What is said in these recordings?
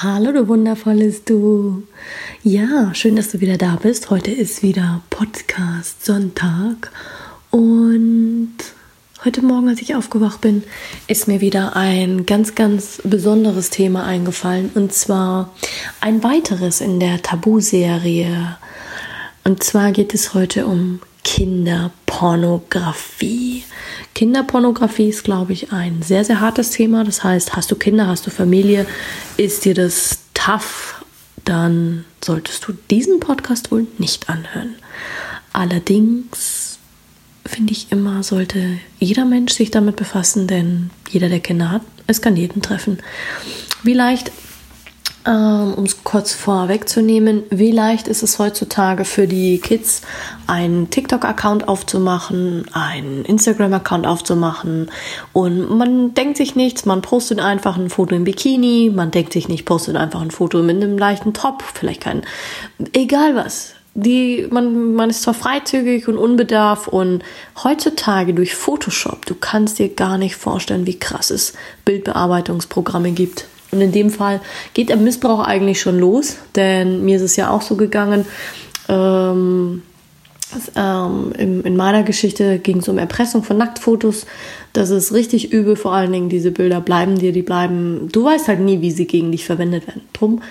Hallo, du wundervolles Du. Ja, schön, dass du wieder da bist. Heute ist wieder Podcast Sonntag und heute Morgen, als ich aufgewacht bin, ist mir wieder ein ganz, ganz besonderes Thema eingefallen und zwar ein weiteres in der Tabu-Serie. Und zwar geht es heute um Kinderpornografie. Kinderpornografie ist, glaube ich, ein sehr, sehr hartes Thema. Das heißt, hast du Kinder, hast du Familie, ist dir das tough, dann solltest du diesen Podcast wohl nicht anhören. Allerdings finde ich immer, sollte jeder Mensch sich damit befassen, denn jeder, der Kinder hat, es kann jeden treffen. Wie leicht um es kurz vorwegzunehmen, wie leicht ist es heutzutage für die Kids, einen TikTok-Account aufzumachen, einen Instagram-Account aufzumachen und man denkt sich nichts, man postet einfach ein Foto im Bikini, man denkt sich nicht, postet einfach ein Foto mit einem leichten Top, vielleicht kein, egal was. Die, man, man ist zwar freizügig und unbedarf und heutzutage durch Photoshop, du kannst dir gar nicht vorstellen, wie krass es Bildbearbeitungsprogramme gibt und in dem Fall geht der Missbrauch eigentlich schon los, denn mir ist es ja auch so gegangen. Ähm, ähm, in, in, meiner Geschichte ging es um Erpressung von Nacktfotos. Das ist richtig übel, vor allen Dingen diese Bilder bleiben dir, die bleiben. Du weißt halt nie, wie sie gegen dich verwendet werden. Drum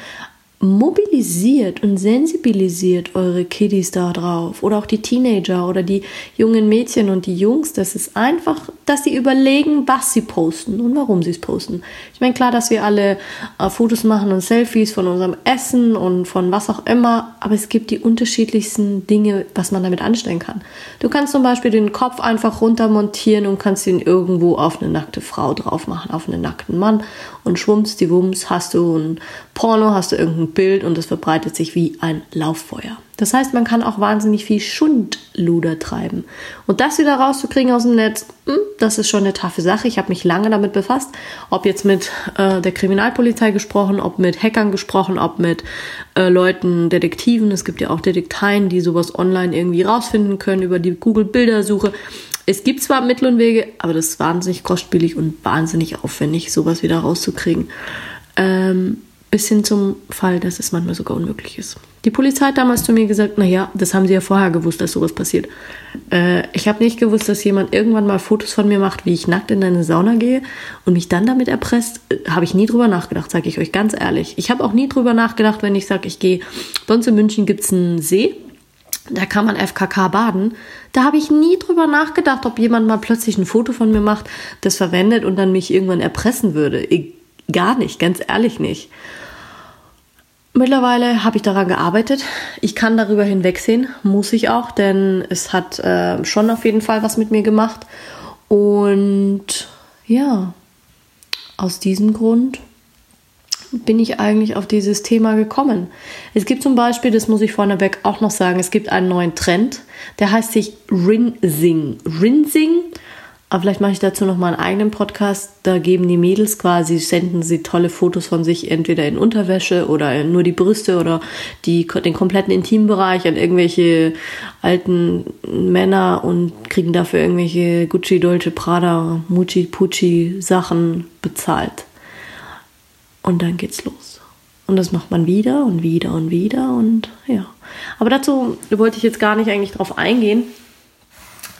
mobilisiert und sensibilisiert eure Kiddies da drauf oder auch die Teenager oder die jungen Mädchen und die Jungs. Das ist einfach, dass sie überlegen, was sie posten und warum sie es posten. Ich meine, klar, dass wir alle äh, Fotos machen und Selfies von unserem Essen und von was auch immer, aber es gibt die unterschiedlichsten Dinge, was man damit anstellen kann. Du kannst zum Beispiel den Kopf einfach runtermontieren und kannst ihn irgendwo auf eine nackte Frau drauf machen, auf einen nackten Mann und schwummst die Wumms, hast du ein Porno, hast du irgendein Bild und es verbreitet sich wie ein Lauffeuer. Das heißt, man kann auch wahnsinnig viel Schundluder treiben. Und das wieder rauszukriegen aus dem Netz, hm, das ist schon eine taffe Sache. Ich habe mich lange damit befasst, ob jetzt mit äh, der Kriminalpolizei gesprochen, ob mit Hackern gesprochen, ob mit äh, Leuten, Detektiven. Es gibt ja auch Detekteien, die sowas online irgendwie rausfinden können über die Google-Bildersuche. Es gibt zwar Mittel und Wege, aber das ist wahnsinnig kostspielig und wahnsinnig aufwendig, sowas wieder rauszukriegen. Ähm, bis hin zum Fall, dass es manchmal sogar unmöglich ist. Die Polizei hat damals zu mir gesagt, naja, das haben sie ja vorher gewusst, dass sowas passiert. Äh, ich habe nicht gewusst, dass jemand irgendwann mal Fotos von mir macht, wie ich nackt in eine Sauna gehe und mich dann damit erpresst. Äh, habe ich nie drüber nachgedacht, sage ich euch ganz ehrlich. Ich habe auch nie drüber nachgedacht, wenn ich sage, ich gehe, uns in München gibt es einen See, da kann man FKK baden. Da habe ich nie drüber nachgedacht, ob jemand mal plötzlich ein Foto von mir macht, das verwendet und dann mich irgendwann erpressen würde. Ich, gar nicht, ganz ehrlich nicht. Mittlerweile habe ich daran gearbeitet. Ich kann darüber hinwegsehen, muss ich auch, denn es hat äh, schon auf jeden Fall was mit mir gemacht. Und ja, aus diesem Grund bin ich eigentlich auf dieses Thema gekommen. Es gibt zum Beispiel, das muss ich vorneweg auch noch sagen, es gibt einen neuen Trend, der heißt sich Rinsing. Rinsing aber vielleicht mache ich dazu noch mal einen eigenen Podcast. Da geben die Mädels quasi, senden sie tolle Fotos von sich, entweder in Unterwäsche oder nur die Brüste oder die, den kompletten Intimbereich an irgendwelche alten Männer und kriegen dafür irgendwelche Gucci, Dolce, Prada, Mucci, Pucci Sachen bezahlt. Und dann geht's los. Und das macht man wieder und wieder und wieder und ja. Aber dazu wollte ich jetzt gar nicht eigentlich drauf eingehen.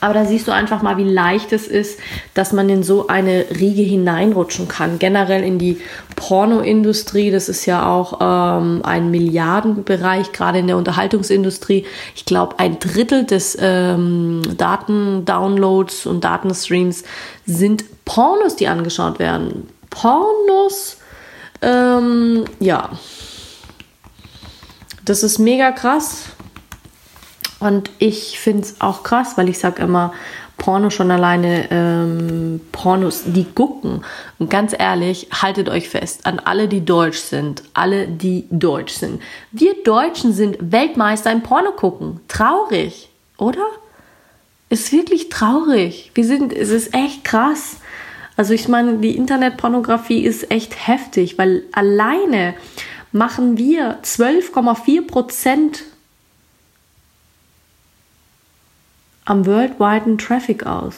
Aber da siehst du einfach mal, wie leicht es ist, dass man in so eine Riege hineinrutschen kann. Generell in die Pornoindustrie, das ist ja auch ähm, ein Milliardenbereich, gerade in der Unterhaltungsindustrie. Ich glaube, ein Drittel des ähm, Datendownloads und Datenstreams sind Pornos, die angeschaut werden. Pornos, ähm, ja. Das ist mega krass. Und ich finde es auch krass, weil ich sage immer, Porno schon alleine ähm, Pornos, die gucken. Und ganz ehrlich, haltet euch fest, an alle, die deutsch sind, alle, die deutsch sind. Wir Deutschen sind Weltmeister im Porno gucken. Traurig, oder? Ist wirklich traurig. Wir sind, es ist echt krass. Also ich meine, die Internetpornografie ist echt heftig, weil alleine machen wir 12,4 Prozent am worldwiden Traffic aus.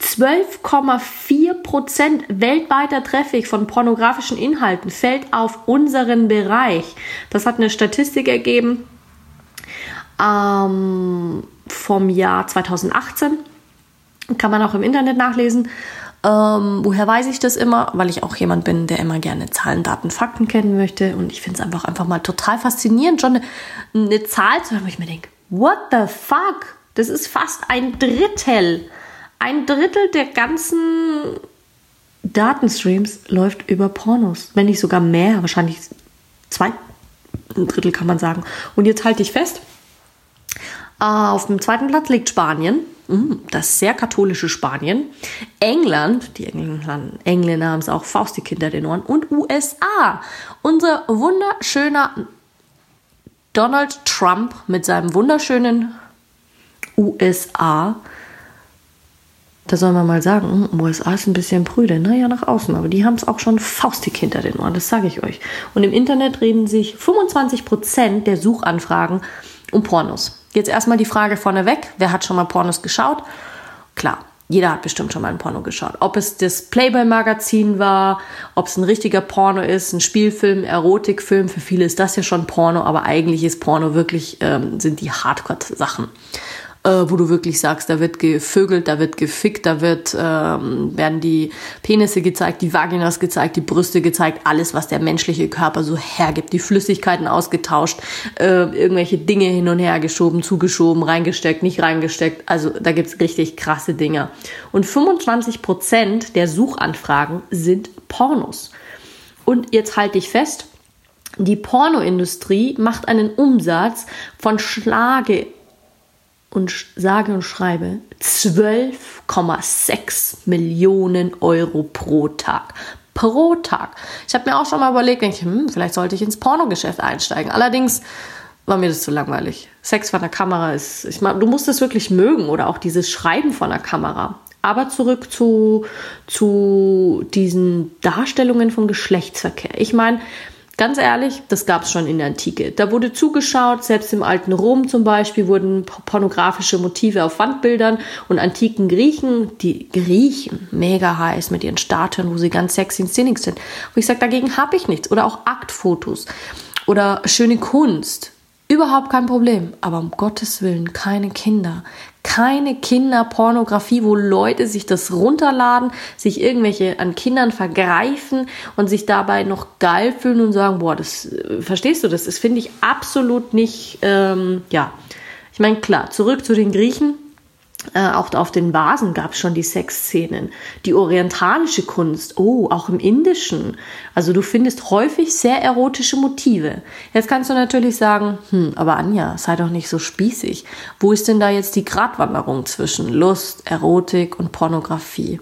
12,4 Prozent weltweiter Traffic von pornografischen Inhalten fällt auf unseren Bereich. Das hat eine Statistik ergeben ähm, vom Jahr 2018. Kann man auch im Internet nachlesen. Ähm, woher weiß ich das immer? Weil ich auch jemand bin, der immer gerne Zahlen, Daten, Fakten kennen möchte. Und ich finde es einfach, einfach mal total faszinierend, schon eine, eine Zahl zu haben, wo ich mir denke, what the fuck? Das ist fast ein Drittel. Ein Drittel der ganzen Datenstreams läuft über Pornos. Wenn nicht sogar mehr, wahrscheinlich zwei ein Drittel kann man sagen. Und jetzt halte ich fest, äh, auf dem zweiten Platz liegt Spanien, hm, das sehr katholische Spanien, England, die Engländer, Engländer haben es auch faustig hinter den Ohren, und USA. Unser wunderschöner Donald Trump mit seinem wunderschönen USA. Da soll man mal sagen, hm, USA ist ein bisschen prüde. Naja, nach außen, aber die haben es auch schon faustig hinter den Ohren, das sage ich euch. Und im Internet reden sich 25% der Suchanfragen um Pornos. Jetzt erstmal die Frage vorneweg, wer hat schon mal Pornos geschaut? Klar, jeder hat bestimmt schon mal ein Porno geschaut. Ob es das Playboy-Magazin war, ob es ein richtiger Porno ist, ein Spielfilm, Erotikfilm, für viele ist das ja schon Porno, aber eigentlich ist Porno wirklich, ähm, sind die Hardcore-Sachen äh, wo du wirklich sagst, da wird gevögelt, da wird gefickt, da wird, ähm, werden die Penisse gezeigt, die Vaginas gezeigt, die Brüste gezeigt, alles, was der menschliche Körper so hergibt, die Flüssigkeiten ausgetauscht, äh, irgendwelche Dinge hin und her geschoben, zugeschoben, reingesteckt, nicht reingesteckt. Also da gibt's richtig krasse Dinge. Und 25 Prozent der Suchanfragen sind Pornos. Und jetzt halte ich fest, die Pornoindustrie macht einen Umsatz von Schlage und sage und schreibe 12,6 Millionen Euro pro Tag. Pro Tag. Ich habe mir auch schon mal überlegt, ich, hm, vielleicht sollte ich ins Pornogeschäft einsteigen. Allerdings war mir das zu langweilig. Sex vor der Kamera ist, ich meine, du musst es wirklich mögen oder auch dieses Schreiben von der Kamera. Aber zurück zu, zu diesen Darstellungen von Geschlechtsverkehr. Ich meine, Ganz ehrlich, das gab es schon in der Antike. Da wurde zugeschaut, selbst im alten Rom zum Beispiel wurden pornografische Motive auf Wandbildern und antiken Griechen, die Griechen, mega heiß mit ihren Statuen, wo sie ganz sexy in Szene sind. Wo ich sage, dagegen habe ich nichts. Oder auch Aktfotos oder schöne Kunst. Überhaupt kein Problem. Aber um Gottes Willen keine Kinder keine Kinderpornografie, wo Leute sich das runterladen, sich irgendwelche an Kindern vergreifen und sich dabei noch geil fühlen und sagen, boah, das äh, verstehst du das? Das finde ich absolut nicht, ähm, ja. Ich meine, klar, zurück zu den Griechen. Äh, auch auf den Vasen gab es schon die Sexszenen. Die orientalische Kunst, oh, auch im Indischen. Also du findest häufig sehr erotische Motive. Jetzt kannst du natürlich sagen, hm, aber Anja, sei doch nicht so spießig. Wo ist denn da jetzt die Gratwanderung zwischen Lust, Erotik und Pornografie?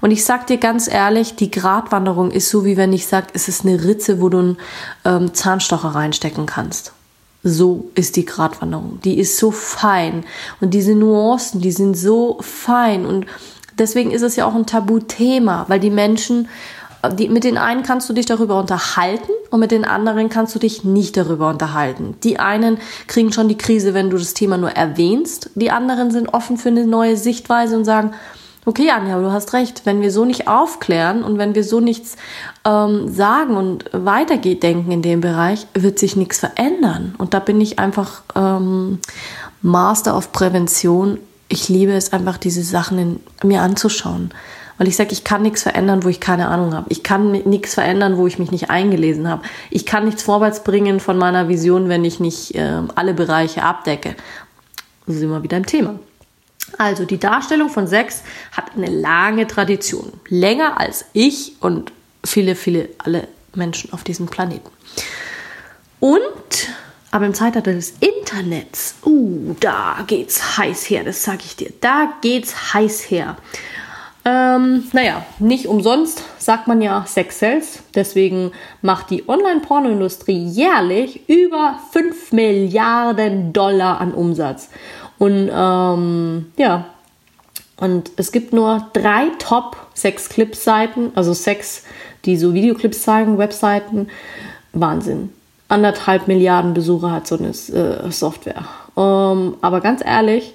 Und ich sag dir ganz ehrlich, die Gratwanderung ist so, wie wenn ich sage, es ist eine Ritze, wo du einen ähm, Zahnstocher reinstecken kannst. So ist die Gratwanderung. Die ist so fein. Und diese Nuancen, die sind so fein. Und deswegen ist es ja auch ein Tabuthema, weil die Menschen, die, mit den einen kannst du dich darüber unterhalten und mit den anderen kannst du dich nicht darüber unterhalten. Die einen kriegen schon die Krise, wenn du das Thema nur erwähnst. Die anderen sind offen für eine neue Sichtweise und sagen, okay, Anja, du hast recht, wenn wir so nicht aufklären und wenn wir so nichts ähm, sagen und weitergeht denken in dem Bereich, wird sich nichts verändern. Und da bin ich einfach ähm, Master of Prävention. Ich liebe es einfach, diese Sachen in, mir anzuschauen. Weil ich sage, ich kann nichts verändern, wo ich keine Ahnung habe. Ich kann nichts verändern, wo ich mich nicht eingelesen habe. Ich kann nichts vorwärts bringen von meiner Vision, wenn ich nicht äh, alle Bereiche abdecke. Da sind wir wieder im Thema. Also die Darstellung von Sex hat eine lange Tradition, länger als ich und viele, viele, alle Menschen auf diesem Planeten. Und Aber im Zeitalter des Internets, uh, da geht's heiß her, das sag ich dir. Da geht's heiß her. Ähm, naja, nicht umsonst sagt man ja Sex Sales. Deswegen macht die Online-Pornoindustrie jährlich über 5 Milliarden Dollar an Umsatz. Und ähm, ja, und es gibt nur drei Top-Sex-Clip-Seiten, also Sex, die so Videoclips zeigen, Webseiten. Wahnsinn. Anderthalb Milliarden Besucher hat so eine äh, Software. Ähm, aber ganz ehrlich,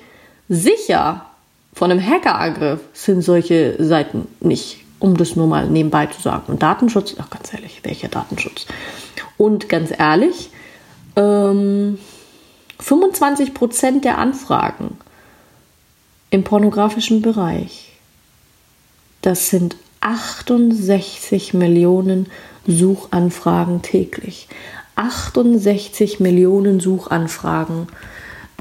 sicher von einem Hackerangriff sind solche Seiten nicht, um das nur mal nebenbei zu sagen. Und Datenschutz, ach ganz ehrlich, welcher Datenschutz? Und ganz ehrlich, ähm, 25% der Anfragen im pornografischen Bereich, das sind 68 Millionen Suchanfragen täglich. 68 Millionen Suchanfragen.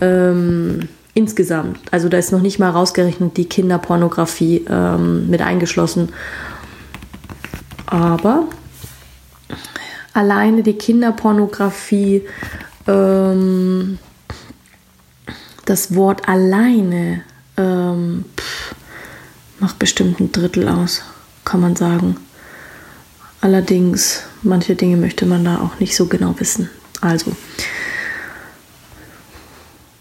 Ähm, insgesamt. Also da ist noch nicht mal rausgerechnet die Kinderpornografie ähm, mit eingeschlossen. Aber alleine die Kinderpornografie, ähm, das Wort alleine ähm, pff, macht bestimmt ein Drittel aus, kann man sagen. Allerdings, manche Dinge möchte man da auch nicht so genau wissen. Also,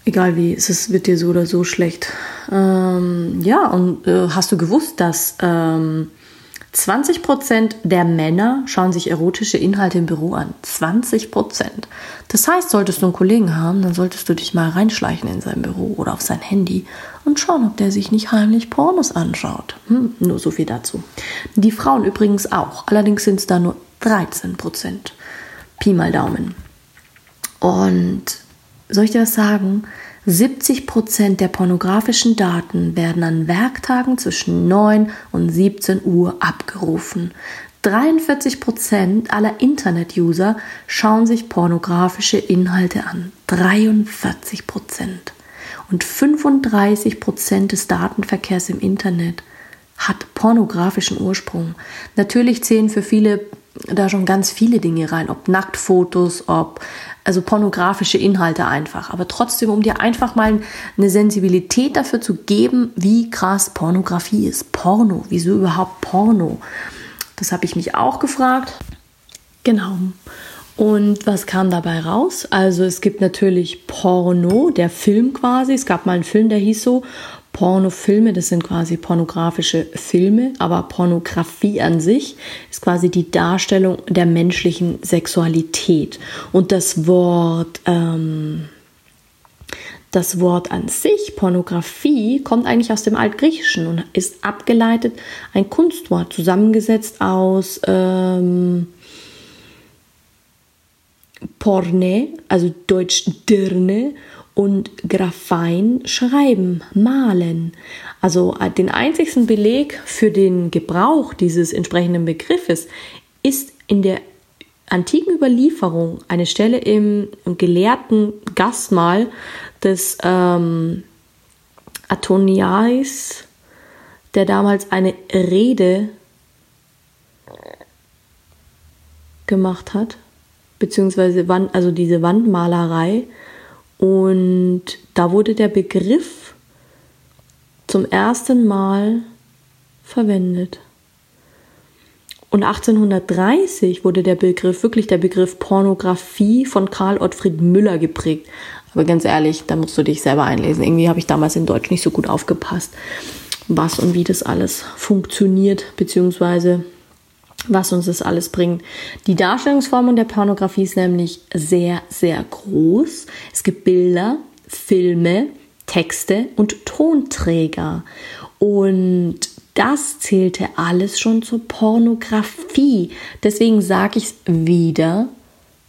egal wie, es wird dir so oder so schlecht. Ähm, ja, und äh, hast du gewusst, dass ähm, 20% der Männer schauen sich erotische Inhalte im Büro an? 20%. Das heißt, solltest du einen Kollegen haben, dann solltest du dich mal reinschleichen in sein Büro oder auf sein Handy und schauen, ob der sich nicht heimlich Pornos anschaut. Hm, nur so viel dazu. Die Frauen übrigens auch. Allerdings sind es da nur 13%. Pi mal Daumen. Und soll ich dir was sagen? 70 Prozent der pornografischen Daten werden an Werktagen zwischen 9 und 17 Uhr abgerufen. 43 Prozent aller Internet-User schauen sich pornografische Inhalte an. 43 Prozent. Und 35 Prozent des Datenverkehrs im Internet hat pornografischen Ursprung. Natürlich zählen für viele da schon ganz viele Dinge rein, ob Nacktfotos, ob also pornografische Inhalte einfach. Aber trotzdem, um dir einfach mal eine Sensibilität dafür zu geben, wie krass Pornografie ist. Porno, wieso überhaupt Porno? Das habe ich mich auch gefragt. Genau. Und was kam dabei raus? Also es gibt natürlich Porno, der Film quasi. Es gab mal einen Film, der hieß so Pornofilme, das sind quasi pornografische Filme, aber Pornografie an sich ist quasi die Darstellung der menschlichen Sexualität. Und das Wort, ähm, das Wort an sich, Pornografie, kommt eigentlich aus dem Altgriechischen und ist abgeleitet ein Kunstwort, zusammengesetzt aus ähm, Porne, also Deutsch Dirne und Graphein schreiben, malen. Also äh, den einzigsten Beleg für den Gebrauch dieses entsprechenden Begriffes ist in der antiken Überlieferung eine Stelle im, gelehrten Gastmahl des ähm, Antoniais, der damals eine Rede gemacht hat, beziehungsweise Wand, also diese Wandmalerei und da wurde der Begriff zum ersten Mal verwendet. Und 1830 wurde der Begriff, wirklich der Begriff Pornografie von Karl Ottfried Müller geprägt. Aber ganz ehrlich, da musst du dich selber einlesen. Irgendwie habe ich damals in Deutsch nicht so gut aufgepasst, was und wie das alles funktioniert, beziehungsweise was uns das alles bringt. Die Darstellungsform der Pornografie ist nämlich sehr, sehr groß. Es gibt Bilder, Filme, Texte und Tonträger. Und das zählte alles schon zur Pornografie. Deswegen sage ich es wieder,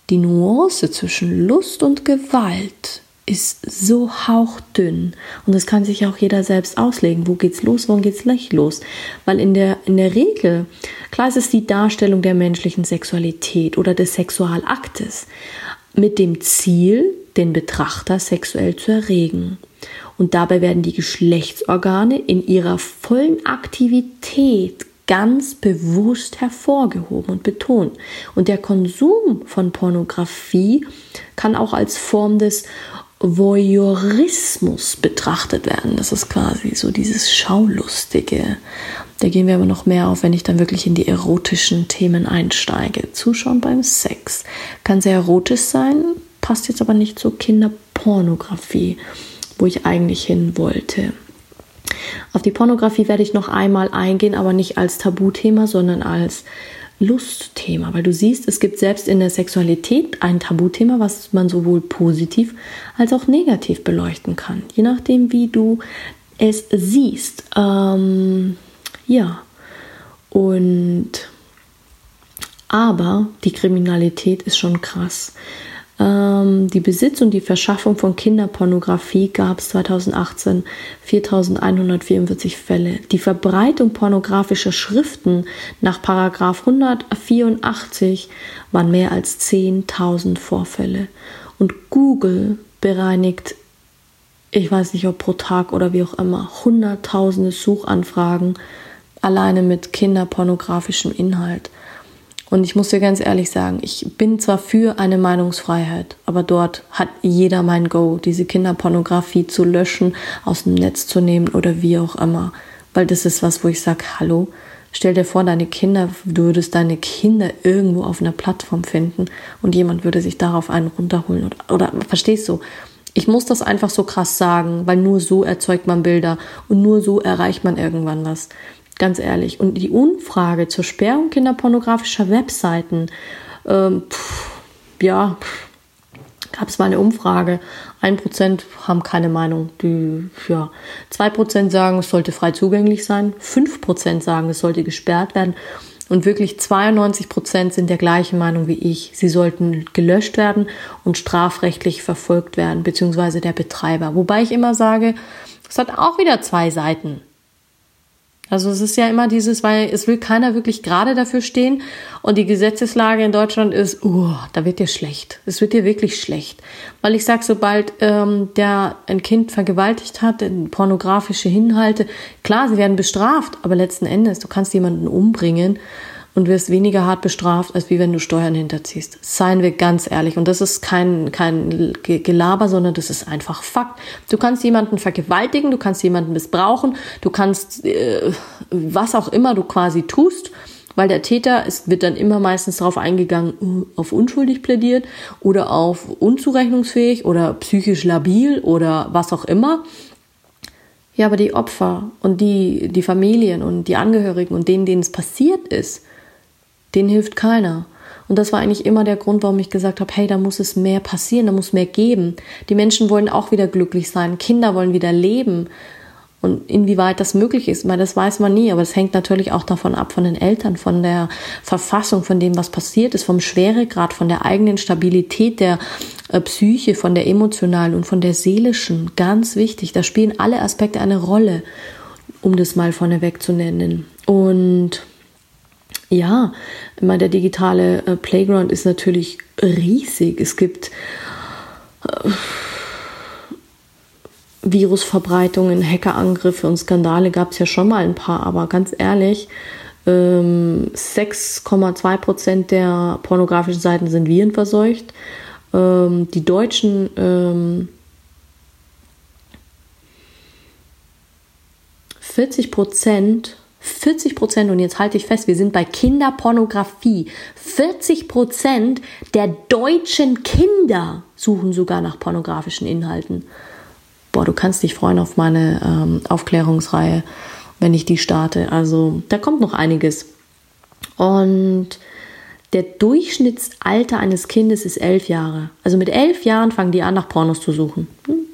die Nuance zwischen Lust und Gewalt ist so hauchdünn und das kann sich auch jeder selbst auslegen. Wo geht's los, wo geht's nicht los? Weil in der, in der Regel, klar ist es die Darstellung der menschlichen Sexualität oder des Sexualaktes mit dem Ziel, den Betrachter sexuell zu erregen. Und dabei werden die Geschlechtsorgane in ihrer vollen Aktivität ganz bewusst hervorgehoben und betont. Und der Konsum von Pornografie kann auch als Form des Voyeurismus betrachtet werden. Das ist quasi so dieses Schaulustige. Da gehen wir aber noch mehr auf, wenn ich dann wirklich in die erotischen Themen einsteige. Zuschauen beim Sex kann sehr erotisch sein, passt jetzt aber nicht zur Kinderpornografie, wo ich eigentlich hin wollte. Auf die Pornografie werde ich noch einmal eingehen, aber nicht als Tabuthema, sondern als Lustthema, weil du siehst, es gibt selbst in der Sexualität ein Tabuthema, was man sowohl positiv als auch negativ beleuchten kann, je nachdem, wie du es siehst. Ähm, ja, und aber die Kriminalität ist schon krass. Ähm, die Besitz und die Verschaffung von Kinderpornografie gab es 2018 4144 Fälle. Die Verbreitung pornografischer Schriften nach Paragraf 184 waren mehr als 10.000 Vorfälle. Und Google bereinigt, ich weiß nicht ob pro Tag oder wie auch immer, hunderttausende Suchanfragen alleine mit kinderpornografischem Inhalt. Und ich muss dir ganz ehrlich sagen, ich bin zwar für eine Meinungsfreiheit, aber dort hat jeder mein Go, diese Kinderpornografie zu löschen, aus dem Netz zu nehmen oder wie auch immer. Weil das ist was, wo ich sage, hallo, stell dir vor, deine Kinder, du würdest deine Kinder irgendwo auf einer Plattform finden und jemand würde sich darauf einen runterholen. Oder, oder verstehst du? Ich muss das einfach so krass sagen, weil nur so erzeugt man Bilder und nur so erreicht man irgendwann was. Ganz ehrlich. Und die Umfrage zur Sperrung kinderpornografischer Webseiten, ähm, pff, ja, gab es mal eine Umfrage. Ein Prozent haben keine Meinung. Die, ja, zwei Prozent sagen, es sollte frei zugänglich sein. Fünf Prozent sagen, es sollte gesperrt werden. Und wirklich 92 Prozent sind der gleichen Meinung wie ich. Sie sollten gelöscht werden und strafrechtlich verfolgt werden, beziehungsweise der Betreiber. Wobei ich immer sage, es hat auch wieder zwei Seiten. Also es ist ja immer dieses, weil es will keiner wirklich gerade dafür stehen und die Gesetzeslage in Deutschland ist, uh, da wird dir schlecht. Es wird dir wirklich schlecht. Weil ich sage, sobald ähm, der ein Kind vergewaltigt hat, pornografische Inhalte, klar, sie werden bestraft, aber letzten Endes, du kannst jemanden umbringen und wirst weniger hart bestraft, als wie wenn du Steuern hinterziehst. Seien wir ganz ehrlich. Und das ist kein, kein Gelaber, sondern das ist einfach Fakt. Du kannst jemanden vergewaltigen, du kannst jemanden missbrauchen, du kannst äh, was auch immer du quasi tust, weil der Täter, es wird dann immer meistens darauf eingegangen, auf unschuldig plädiert oder auf unzurechnungsfähig oder psychisch labil oder was auch immer. Ja, aber die Opfer und die, die Familien und die Angehörigen und denen, denen es passiert ist, denen hilft keiner. Und das war eigentlich immer der Grund, warum ich gesagt habe, hey, da muss es mehr passieren, da muss mehr geben. Die Menschen wollen auch wieder glücklich sein, Kinder wollen wieder leben. Und inwieweit das möglich ist, weil das weiß man nie, aber es hängt natürlich auch davon ab, von den Eltern, von der Verfassung, von dem, was passiert ist, vom Schweregrad, von der eigenen Stabilität der äh, Psyche, von der emotionalen und von der seelischen. Ganz wichtig, da spielen alle Aspekte eine Rolle, um das mal vorneweg zu nennen. Und ja, immer der digitale äh, Playground ist natürlich riesig. Es gibt äh, Virusverbreitungen, Hackerangriffe und Skandale gab es ja schon mal ein paar, aber ganz ehrlich, ähm, 6,2 Prozent der pornografischen Seiten sind virenverseucht. Ähm, die deutschen ähm, 40 Prozent 40 Prozent, und jetzt halte ich fest, wir sind bei Kinderpornografie. 40 Prozent der deutschen Kinder suchen sogar nach pornografischen Inhalten. Boah, du kannst dich freuen auf meine ähm, Aufklärungsreihe, wenn ich die starte. Also da kommt noch einiges. Und der Durchschnittsalter eines Kindes ist elf Jahre. Also mit elf Jahren fangen die an, nach Pornos zu suchen. Hm?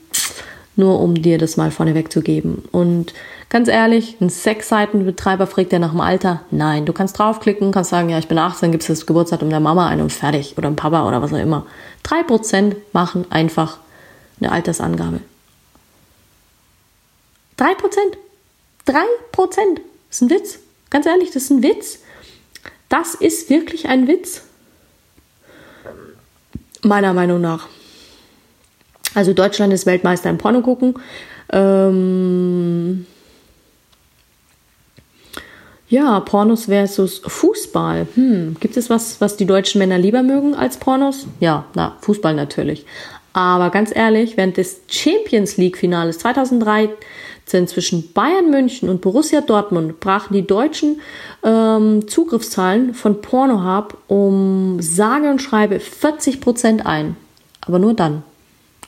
Nur um dir das mal vorneweg zu geben. Und Ganz ehrlich, ein Sexseitenbetreiber fragt ja nach dem Alter. Nein, du kannst draufklicken, kannst sagen, ja, ich bin 18, gibst das Geburtsdatum der Mama ein und fertig. Oder dem Papa oder was auch immer. Drei Prozent machen einfach eine Altersangabe. Drei Prozent. Drei Prozent. Das ist ein Witz. Ganz ehrlich, das ist ein Witz. Das ist wirklich ein Witz. Meiner Meinung nach. Also Deutschland ist Weltmeister im Porno gucken. Ähm, Ja, Pornos versus Fußball. Hm, gibt es was, was die deutschen Männer lieber mögen als Pornos? Ja, na, Fußball natürlich. Aber ganz ehrlich, während des Champions League Finales 2013 zwischen Bayern München und Borussia Dortmund brachen die deutschen ähm, Zugriffszahlen von Pornohub um sage und schreibe 40 Prozent ein. Aber nur dann.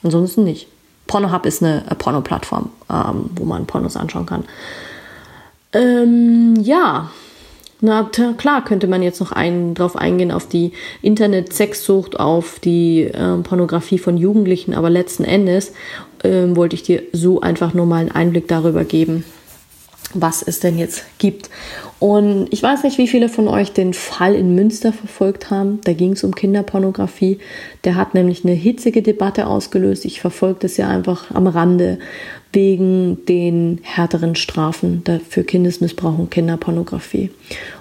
Ansonsten nicht. Pornohub ist eine, eine Porno-Plattform, ähm, wo man Pornos anschauen kann. Ähm, ja, na klar könnte man jetzt noch ein, drauf eingehen auf die Internet-Sexsucht, auf die äh, Pornografie von Jugendlichen, aber letzten Endes äh, wollte ich dir so einfach nur mal einen Einblick darüber geben, was es denn jetzt gibt. Und ich weiß nicht, wie viele von euch den Fall in Münster verfolgt haben. Da ging es um Kinderpornografie. Der hat nämlich eine hitzige Debatte ausgelöst. Ich verfolge das ja einfach am Rande wegen den härteren Strafen für Kindesmissbrauch und Kinderpornografie.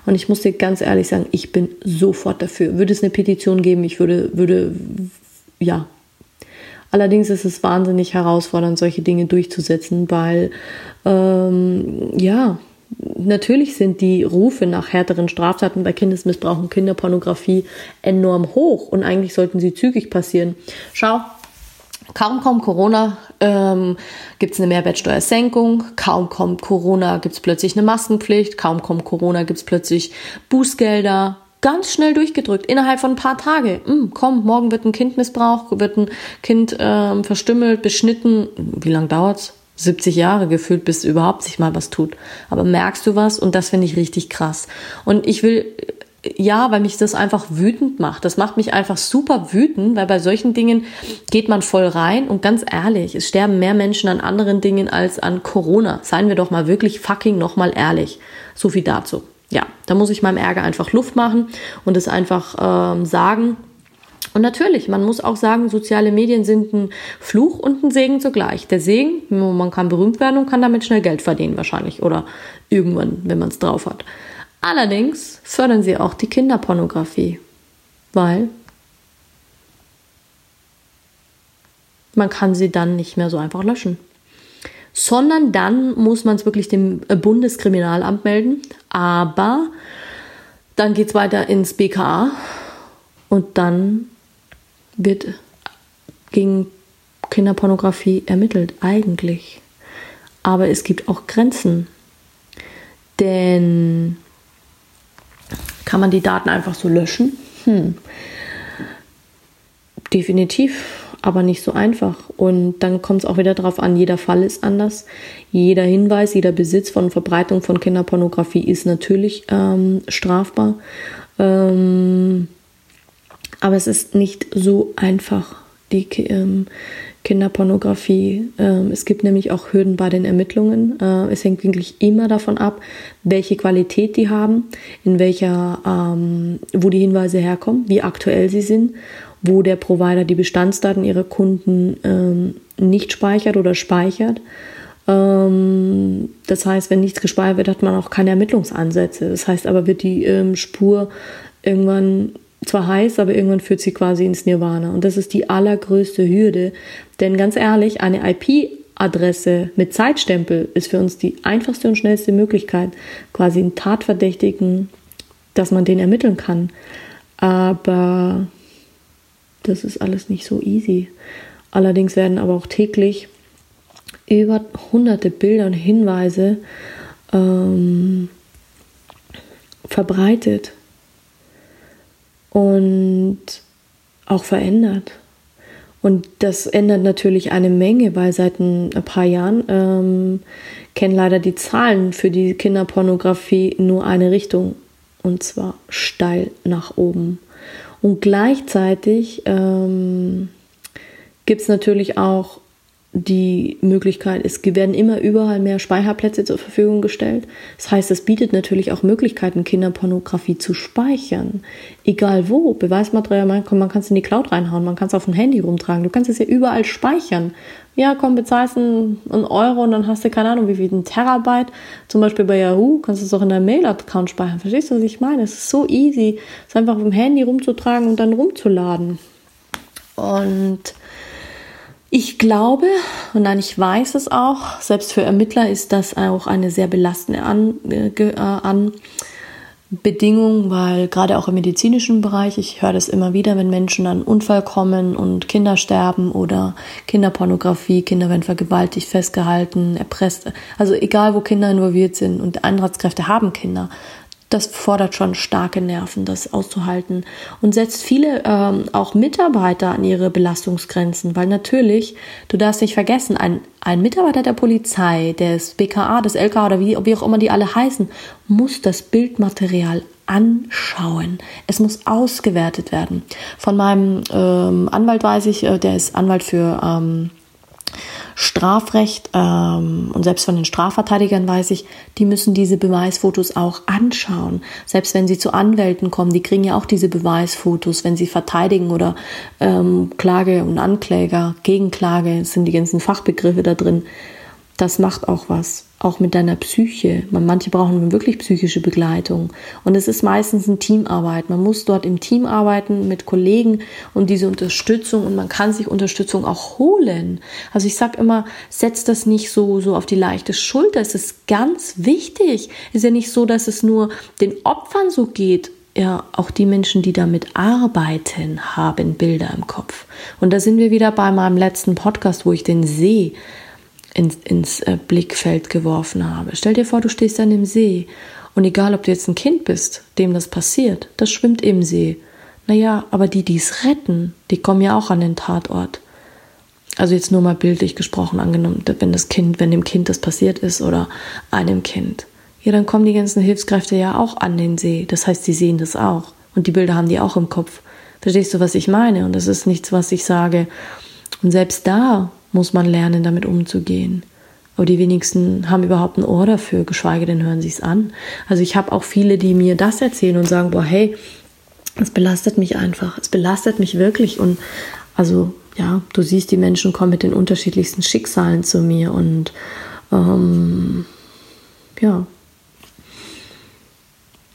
Und ich muss dir ganz ehrlich sagen, ich bin sofort dafür. Würde es eine Petition geben, ich würde, würde, ja. Allerdings ist es wahnsinnig herausfordernd, solche Dinge durchzusetzen, weil, ähm, ja, natürlich sind die Rufe nach härteren Straftaten bei Kindesmissbrauch und Kinderpornografie enorm hoch und eigentlich sollten sie zügig passieren. Schau, Kaum kommt Corona, ähm, gibt es eine Mehrwertsteuersenkung. Kaum kommt Corona, gibt es plötzlich eine Maskenpflicht. Kaum kommt Corona, gibt es plötzlich Bußgelder. Ganz schnell durchgedrückt, innerhalb von ein paar Tagen. Hm, komm, morgen wird ein Kind missbraucht, wird ein Kind ähm, verstümmelt, beschnitten. Wie lange dauert's? 70 Jahre gefühlt, bis überhaupt sich mal was tut. Aber merkst du was? Und das finde ich richtig krass. Und ich will ja, weil mich das einfach wütend macht. Das macht mich einfach super wütend, weil bei solchen Dingen geht man voll rein und ganz ehrlich, es sterben mehr Menschen an anderen Dingen als an Corona. Seien wir doch mal wirklich fucking nochmal ehrlich. So viel dazu. Ja, da muss ich meinem Ärger einfach Luft machen und es einfach ähm, sagen. Und natürlich, man muss auch sagen, soziale Medien sind ein Fluch und ein Segen zugleich. Der Segen, man kann berühmt werden und kann damit schnell Geld verdienen wahrscheinlich oder irgendwann, wenn man es drauf hat. Allerdings fördern sie auch die Kinderpornografie, weil man kann sie dann nicht mehr so einfach löschen. Sondern dann muss man es wirklich dem Bundeskriminalamt melden. Aber dann geht es weiter ins BKA und dann wird gegen Kinderpornografie ermittelt, eigentlich. Aber es gibt auch Grenzen. Denn kann man die Daten einfach so löschen? Hm. Definitiv, aber nicht so einfach. Und dann kommt es auch wieder darauf an, jeder Fall ist anders. Jeder Hinweis, jeder Besitz von Verbreitung von Kinderpornografie ist natürlich ähm, strafbar. Ähm, aber es ist nicht so einfach, die ähm, Kinderpornografie. Ähm, es gibt nämlich auch Hürden bei den Ermittlungen. Äh, es hängt wirklich immer davon ab, welche Qualität die haben, in welcher, ähm, wo die Hinweise herkommen, wie aktuell sie sind, wo der Provider die Bestandsdaten ihrer Kunden ähm, nicht speichert oder speichert. Das heißt, wenn nichts gespeichert wird, hat man auch keine Ermittlungsansätze. Das heißt aber, wird die Spur irgendwann zwar heiß, aber irgendwann führt sie quasi ins Nirvana. Und das ist die allergrößte Hürde. Denn ganz ehrlich, eine IP-Adresse mit Zeitstempel ist für uns die einfachste und schnellste Möglichkeit, quasi einen Tatverdächtigen, dass man den ermitteln kann. Aber das ist alles nicht so easy. Allerdings werden aber auch täglich über hunderte Bilder und Hinweise ähm, verbreitet und auch verändert. Und das ändert natürlich eine Menge, weil seit ein paar Jahren ähm, kennen leider die Zahlen für die Kinderpornografie nur eine Richtung, und zwar steil nach oben. Und gleichzeitig ähm, gibt es natürlich auch die Möglichkeit, es werden immer überall mehr Speicherplätze zur Verfügung gestellt. Das heißt, es bietet natürlich auch Möglichkeiten, Kinderpornografie zu speichern. Egal wo. Beweismaterial, man kann, es in die Cloud reinhauen, man kann es auf dem Handy rumtragen. Du kannst es ja überall speichern. Ja, komm, bezahlst einen, einen Euro und dann hast du keine Ahnung, wie viel, ein Terabyte. Zum Beispiel bei Yahoo kannst du es auch in deinem Mail-Account speichern. Verstehst du, was ich meine? Es ist so easy, es einfach auf dem Handy rumzutragen und dann rumzuladen. Und Ich glaube, und nein, ich weiß es auch, selbst für Ermittler ist das auch eine sehr belastende An, äh, an Bedingung, weil gerade auch im medizinischen Bereich, ich höre das immer wieder, wenn Menschen an Unfall kommen und Kinder sterben oder Kinderpornografie, Kinder werden vergewaltigt, festgehalten, erpresst, also egal wo Kinder involviert sind und Einsatzkräfte haben Kinder, das fordert schon starke Nerven, das auszuhalten und setzt viele ähm, auch Mitarbeiter an ihre Belastungsgrenzen, weil natürlich, du darfst nicht vergessen, ein, ein Mitarbeiter der Polizei, des BKA, des LKA oder wie, wie auch immer die alle heißen, muss das Bildmaterial anschauen. Es muss ausgewertet werden. Von meinem ähm, Anwalt weiß ich, äh, der ist Anwalt für ähm, Strafrecht ähm, und selbst von den Strafverteidigern weiß ich, die müssen diese Beweisfotos auch anschauen. Selbst wenn sie zu Anwälten kommen, die kriegen ja auch diese Beweisfotos, wenn sie verteidigen oder ähm, Klage und Ankläger, Gegenklage, sind die ganzen Fachbegriffe da drin. Das macht auch was auch mit deiner Psyche. Manche brauchen wirklich psychische Begleitung. Und es ist meistens ein Teamarbeit. Man muss dort im Team arbeiten mit Kollegen und diese Unterstützung und man kann sich Unterstützung auch holen. Also ich sage immer, setzt das nicht so, so auf die leichte Schulter. Es ist ganz wichtig. Es ist ja nicht so, dass es nur den Opfern so geht. Ja, auch die Menschen, die damit arbeiten, haben Bilder im Kopf. Und da sind wir wieder bei meinem letzten Podcast, wo ich den See ins, ins äh, Blickfeld geworfen habe. Stell dir vor, du stehst an dem See und egal, ob du jetzt ein Kind bist, dem das passiert, das schwimmt im See. Naja, aber die, die es retten, die kommen ja auch an den Tatort. Also jetzt nur mal bildlich gesprochen angenommen, wenn das Kind, wenn dem Kind das passiert ist oder einem Kind. Ja, dann kommen die ganzen Hilfskräfte ja auch an den See. Das heißt, sie sehen das auch. Und die Bilder haben die auch im Kopf. Verstehst du, was ich meine? Und das ist nichts, was ich sage. Und selbst da muss man lernen, damit umzugehen. Aber die wenigsten haben überhaupt ein Ohr dafür, geschweige denn hören sie es an. Also ich habe auch viele, die mir das erzählen und sagen, boah, hey, es belastet mich einfach, es belastet mich wirklich. Und also ja, du siehst, die Menschen kommen mit den unterschiedlichsten Schicksalen zu mir und ähm, ja,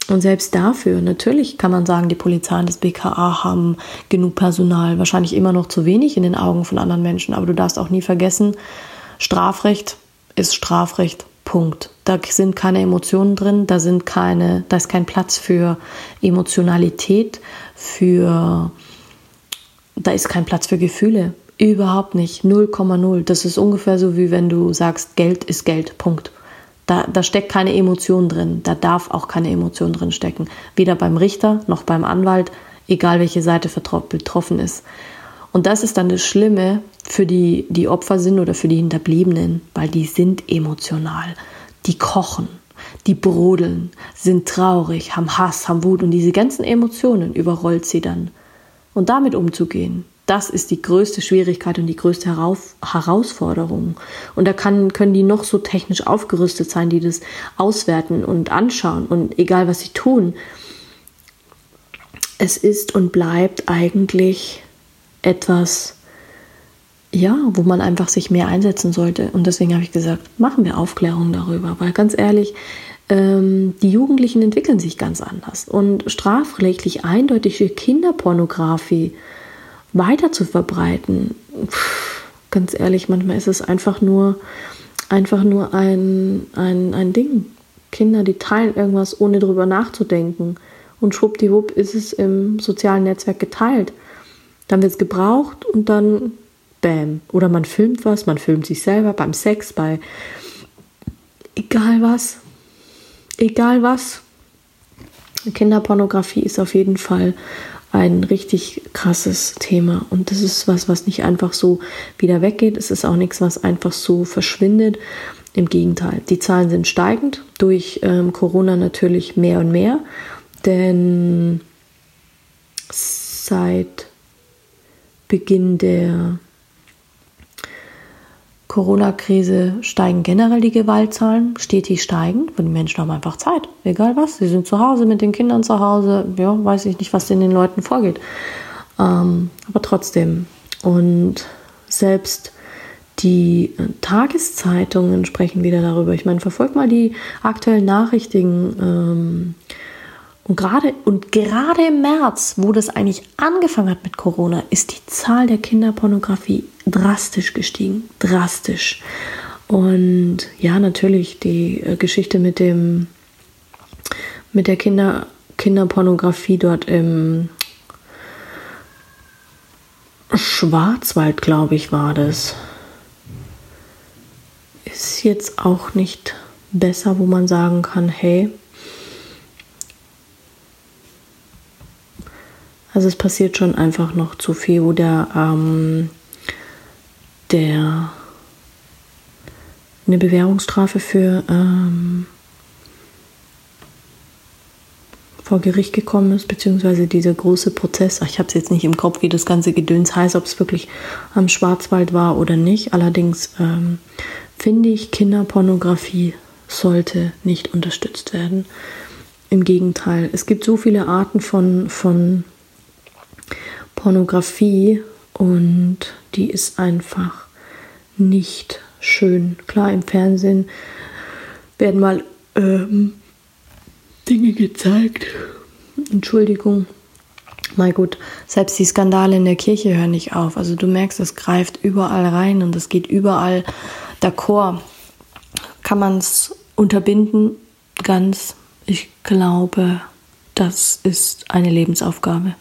und selbst dafür, natürlich kann man sagen, die Polizei und das BKA haben genug Personal, wahrscheinlich immer noch zu wenig in den Augen von anderen Menschen, aber du darfst auch nie vergessen, Strafrecht ist Strafrecht. Punkt. Da sind keine Emotionen drin, da sind keine, da ist kein Platz für Emotionalität, für da ist kein Platz für Gefühle. Überhaupt nicht. 0,0. Das ist ungefähr so wie wenn du sagst, Geld ist Geld. Punkt. Da, da steckt keine Emotion drin. Da darf auch keine Emotion drin stecken. Weder beim Richter noch beim Anwalt, egal welche Seite betroffen ist. Und das ist dann das Schlimme für die, die Opfer sind oder für die Hinterbliebenen, weil die sind emotional. Die kochen, die brodeln, sind traurig, haben Hass, haben Wut und diese ganzen Emotionen überrollt sie dann. Und damit umzugehen, das ist die größte Schwierigkeit und die größte Herauf Herausforderung. Und da kann, können die noch so technisch aufgerüstet sein, die das auswerten und anschauen und egal was sie tun. Es ist und bleibt eigentlich etwas, ja, wo man einfach sich mehr einsetzen sollte. Und deswegen habe ich gesagt, machen wir Aufklärung darüber. Weil ganz ehrlich, ähm, die Jugendlichen entwickeln sich ganz anders. Und strafrechtlich eindeutige Kinderpornografie weiter zu verbreiten. Pff, ganz ehrlich, manchmal ist es einfach nur, einfach nur ein, ein, ein Ding. Kinder, die teilen irgendwas, ohne drüber nachzudenken. Und schwuppdiwupp ist es im sozialen Netzwerk geteilt. Dann wird es gebraucht und dann bam. Oder man filmt was, man filmt sich selber beim Sex, bei egal was. Egal was. Kinderpornografie ist auf jeden Fall ein richtig krasses Thema. Und das ist was, was nicht einfach so wieder weggeht. Es ist auch nichts, was einfach so verschwindet. Im Gegenteil, die Zahlen sind steigend, durch ähm, Corona natürlich mehr und mehr, denn seit Beginn der Corona-Krise steigen generell die Gewaltzahlen, stetig steigen, weil die Menschen haben einfach Zeit, egal was. Sie sind zu Hause mit den Kindern zu Hause, ja, weiß ich nicht, was in den Leuten vorgeht. Ähm, aber trotzdem. Und selbst die Tageszeitungen sprechen wieder darüber. Ich meine, verfolgt mal die aktuellen Nachrichten. Ähm, Und gerade, und gerade im März, wo das eigentlich angefangen hat mit Corona, ist die Zahl der Kinderpornografie drastisch gestiegen. Drastisch. Und ja, natürlich die äh, Geschichte mit dem, mit der Kinder, Kinderpornografie dort im Schwarzwald, glaube ich, war das. Ist jetzt auch nicht besser, wo man sagen kann, hey, Also es passiert schon einfach noch zu viel, wo der, ähm, der eine Bewährungsstrafe für ähm, vor Gericht gekommen ist, beziehungsweise dieser große Prozess. Ich habe es jetzt nicht im Kopf, wie das ganze Gedöns heißt, ob es wirklich am Schwarzwald war oder nicht. Allerdings ähm, finde ich, Kinderpornografie sollte nicht unterstützt werden. Im Gegenteil, es gibt so viele Arten von, von Pornografie und die ist einfach nicht schön. Klar, im Fernsehen werden mal ähm, Dinge gezeigt. Entschuldigung. Mal gut, selbst die Skandale in der Kirche hören nicht auf. Also du merkst, es greift überall rein und es geht überall d'accord. Kann man es unterbinden? Ganz. Ich glaube, das ist eine Lebensaufgabe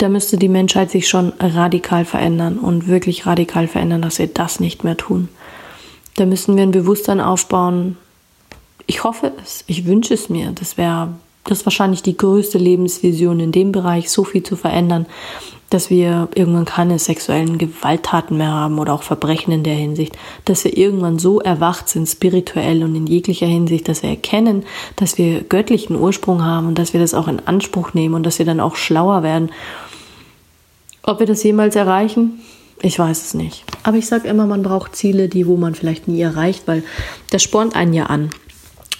da müsste die Menschheit sich schon radikal verändern und wirklich radikal verändern, dass wir das nicht mehr tun. Da müssen wir ein Bewusstsein aufbauen. Ich hoffe es, ich wünsche es mir. Das wäre das wahrscheinlich die größte Lebensvision in dem Bereich, so viel zu verändern, dass wir irgendwann keine sexuellen Gewalttaten mehr haben oder auch Verbrechen in der Hinsicht, dass wir irgendwann so erwacht sind, spirituell und in jeglicher Hinsicht, dass wir erkennen, dass wir göttlichen Ursprung haben und dass wir das auch in Anspruch nehmen und dass wir dann auch schlauer werden ob wir das jemals erreichen? Ich weiß es nicht. Aber ich sage immer, man braucht Ziele, die wo man vielleicht nie erreicht, weil das spornt einen ja an,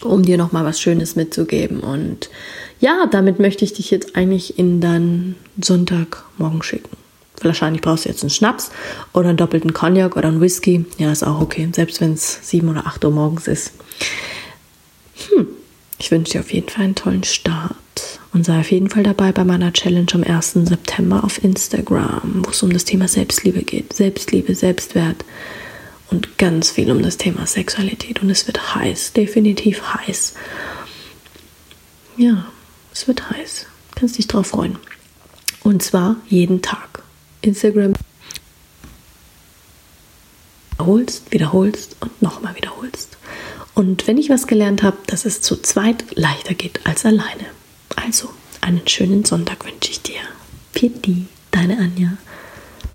um dir nochmal was Schönes mitzugeben. Und ja, damit möchte ich dich jetzt eigentlich in deinen Sonntagmorgen schicken. Wahrscheinlich brauchst du jetzt einen Schnaps oder einen doppelten Cognac oder einen Whisky. Ja, ist auch okay, selbst wenn es sieben oder acht Uhr morgens ist. Hm, ich wünsche dir auf jeden Fall einen tollen Start und sei auf jeden Fall dabei bei meiner Challenge am 1. September auf Instagram, wo es um das Thema Selbstliebe geht. Selbstliebe, Selbstwert und ganz viel um das Thema Sexualität. Und es wird heiß, definitiv heiß. Ja, es wird heiß. Kannst dich drauf freuen. Und zwar jeden Tag. Instagram wiederholst, wiederholst und nochmal wiederholst. Und wenn ich was gelernt habe, dass es zu zweit leichter geht als alleine. Also, einen schönen Sonntag wünsche ich dir. Pitti, deine Anja.